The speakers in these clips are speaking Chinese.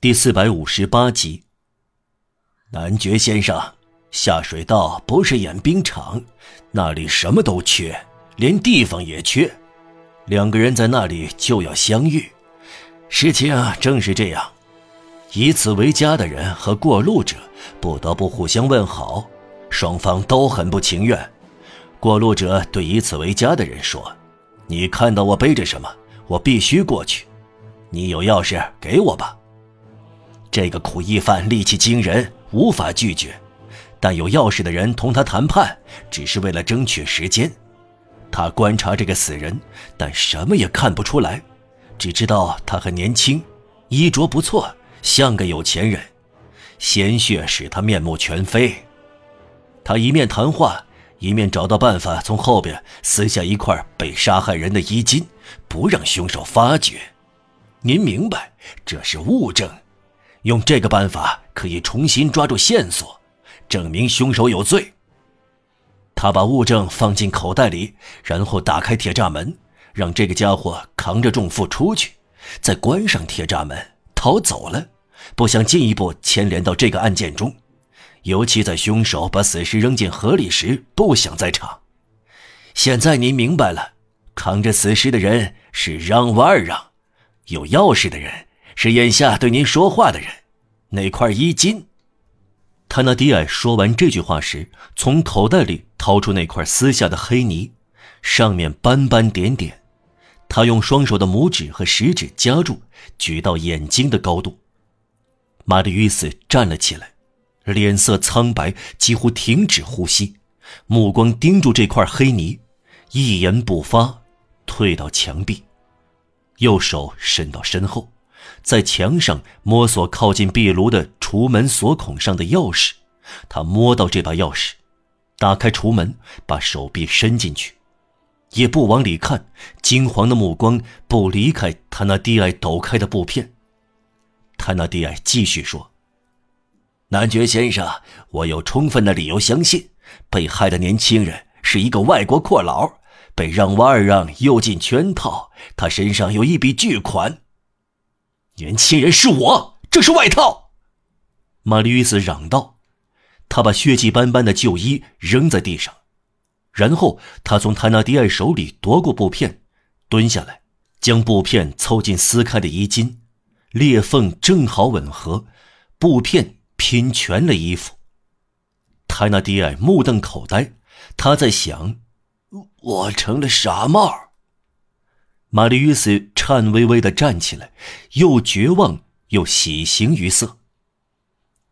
第四百五十八集。男爵先生，下水道不是演兵场，那里什么都缺，连地方也缺。两个人在那里就要相遇，事情正是这样。以此为家的人和过路者不得不互相问好，双方都很不情愿。过路者对以此为家的人说：“你看到我背着什么？我必须过去。你有钥匙，给我吧。”这个苦役犯力气惊人，无法拒绝，但有钥匙的人同他谈判，只是为了争取时间。他观察这个死人，但什么也看不出来，只知道他很年轻，衣着不错，像个有钱人。鲜血使他面目全非。他一面谈话，一面找到办法从后边撕下一块被杀害人的衣襟，不让凶手发觉。您明白，这是物证。用这个办法可以重新抓住线索，证明凶手有罪。他把物证放进口袋里，然后打开铁栅门，让这个家伙扛着重负出去，再关上铁栅门逃走了，不想进一步牵连到这个案件中。尤其在凶手把死尸扔进河里时不想在场。现在您明白了，扛着死尸的人是让瓦尔让，有钥匙的人。是眼下对您说话的人，那块衣襟。他那迪埃说完这句话时，从口袋里掏出那块撕下的黑泥，上面斑斑点点。他用双手的拇指和食指夹住，举到眼睛的高度。玛丽与斯站了起来，脸色苍白，几乎停止呼吸，目光盯住这块黑泥，一言不发，退到墙壁，右手伸到身后。在墙上摸索靠近壁炉的橱门锁孔上的钥匙，他摸到这把钥匙，打开橱门，把手臂伸进去，也不往里看，金黄的目光不离开他那低矮抖开的布片。他那低矮继续说：“男爵先生，我有充分的理由相信，被害的年轻人是一个外国阔佬，被让瓦尔让诱进圈套，他身上有一笔巨款。”年轻人是我，这是外套。玛丽·约斯嚷道：“他把血迹斑斑的旧衣扔在地上，然后他从泰纳迪埃手里夺过布片，蹲下来，将布片凑近撕开的衣襟，裂缝正好吻合，布片拼全了衣服。泰纳迪埃目瞪口呆，他在想：我成了傻帽。玛丽·约斯颤巍巍地站起来，又绝望又喜形于色。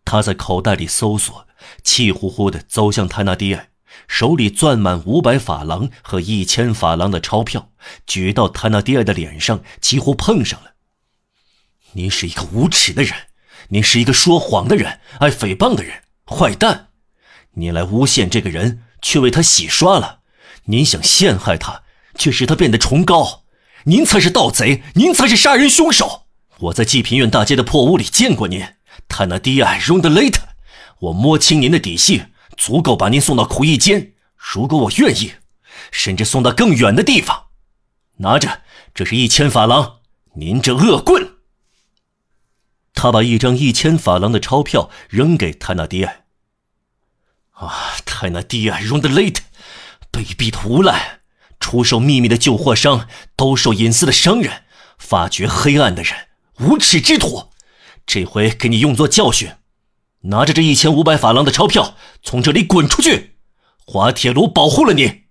他在口袋里搜索，气呼呼地走向泰纳迪埃，手里攥满五百法郎和一千法郎的钞票，举到泰纳迪埃的脸上，几乎碰上了。您是一个无耻的人，您是一个说谎的人，爱诽谤的人，坏蛋！你来诬陷这个人，却为他洗刷了；您想陷害他，却使他变得崇高。您才是盗贼，您才是杀人凶手！我在济贫院大街的破屋里见过您，泰纳迪埃·荣德雷特。我摸清您的底细，足够把您送到苦役间。如果我愿意，甚至送到更远的地方。拿着，这是一千法郎，您这恶棍！他把一张一千法郎的钞票扔给泰纳迪埃。啊，泰纳迪埃·荣德雷特，卑鄙的无赖！出售秘密的旧货商，兜售隐私的商人，发掘黑暗的人，无耻之徒！这回给你用作教训。拿着这一千五百法郎的钞票，从这里滚出去！滑铁卢保护了你。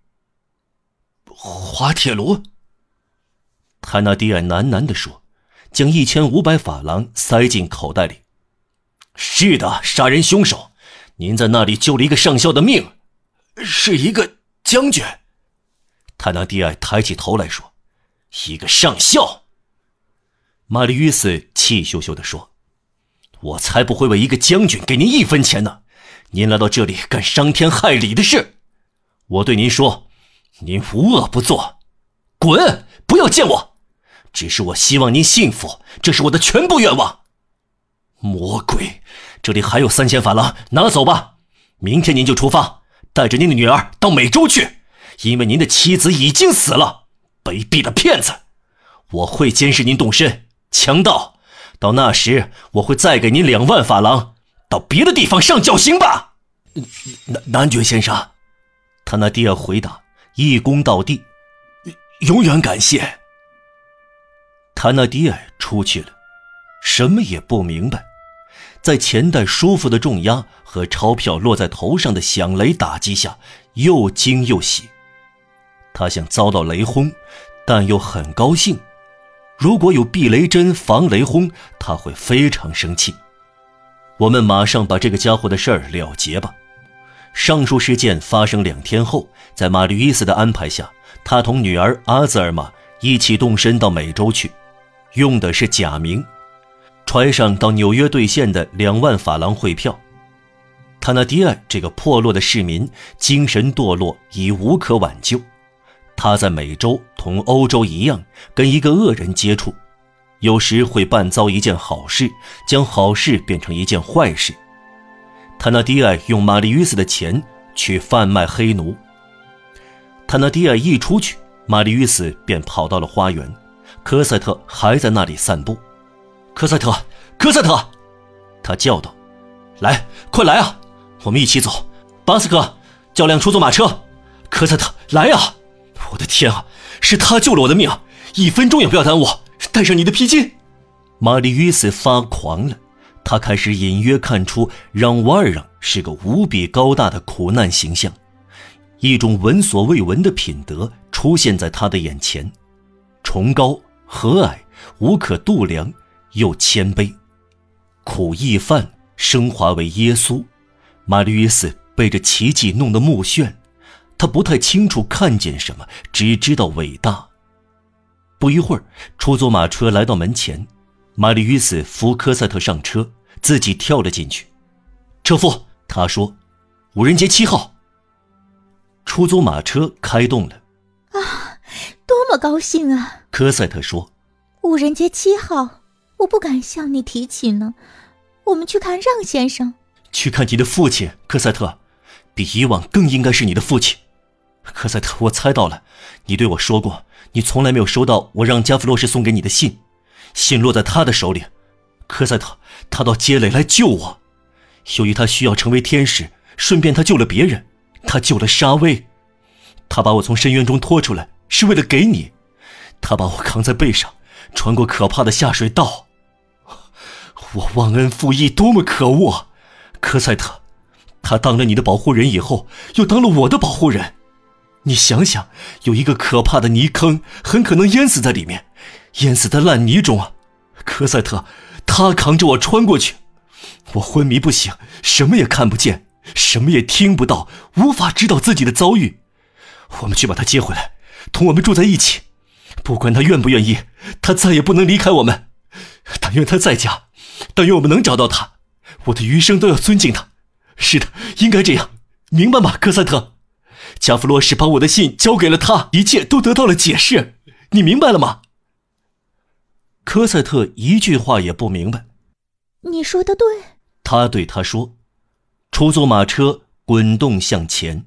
滑铁卢，泰纳迪尔喃喃地说，将一千五百法郎塞进口袋里。是的，杀人凶手，您在那里救了一个上校的命，是一个将军。泰纳迪埃抬起头来说：“一个上校。”玛丽·约斯气咻咻地说：“我才不会为一个将军给您一分钱呢！您来到这里干伤天害理的事，我对您说，您无恶不作，滚！不要见我！只是我希望您幸福，这是我的全部愿望。魔鬼，这里还有三千法郎，拿走吧。明天您就出发，带着您的女儿到美洲去。”因为您的妻子已经死了，卑鄙的骗子！我会监视您动身，强盗。到那时我会再给您两万法郎，到别的地方上绞刑吧。男男爵先生，他那迪尔回答，一躬到地，永远感谢。他那迪尔出去了，什么也不明白，在钱袋舒服的重压和钞票落在头上的响雷打击下，又惊又喜。他想遭到雷轰，但又很高兴。如果有避雷针防雷轰，他会非常生气。我们马上把这个家伙的事儿了结吧。上述事件发生两天后，在玛丽·伊斯的安排下，他同女儿阿兹尔玛一起动身到美洲去，用的是假名，揣上到纽约兑现的两万法郎汇票。他那迪埃这个破落的市民，精神堕落已无可挽救。他在美洲同欧洲一样，跟一个恶人接触，有时会办遭一件好事，将好事变成一件坏事。他那迪埃用玛丽·约斯的钱去贩卖黑奴。他那迪埃一出去，玛丽·约斯便跑到了花园，科赛特还在那里散步。科赛特，科赛特，他叫道：“来，快来啊，我们一起走。巴斯克，叫辆出租马车。科赛特，来啊！我的天啊，是他救了我的命，一分钟也不要耽误。带上你的披巾。”玛丽·约斯发狂了。他开始隐约看出让瓦尔让是个无比高大的苦难形象，一种闻所未闻的品德出现在他的眼前：崇高、和蔼、无可度量，又谦卑。苦役犯升华为耶稣，玛丽约斯被这奇迹弄得目眩，他不太清楚看见什么，只知道伟大。不一会儿，出租马车来到门前。玛丽·与斯扶科赛特上车，自己跳了进去。车夫，他说：“五人街七号。”出租马车开动了。啊，多么高兴啊！科赛特说：“五人街七号，我不敢向你提起呢。我们去看让先生，去看你的父亲，科赛特，比以往更应该是你的父亲。科赛特，我猜到了，你对我说过，你从来没有收到我让加弗洛什送给你的信。”信落在他的手里，科赛特，他到街垒来救我。由于他需要成为天使，顺便他救了别人，他救了沙威。他把我从深渊中拖出来，是为了给你。他把我扛在背上，穿过可怕的下水道。我忘恩负义，多么可恶！啊科赛特，他当了你的保护人以后，又当了我的保护人。你想想，有一个可怕的泥坑，很可能淹死在里面。淹死在烂泥中啊！科赛特，他扛着我穿过去，我昏迷不醒，什么也看不见，什么也听不到，无法知道自己的遭遇。我们去把他接回来，同我们住在一起。不管他愿不愿意，他再也不能离开我们。但愿他在家，但愿我们能找到他。我的余生都要尊敬他。是的，应该这样，明白吗，科赛特？加弗洛什把我的信交给了他，一切都得到了解释。你明白了吗？科赛特一句话也不明白。你说的对，他对他说。出租马车滚动向前。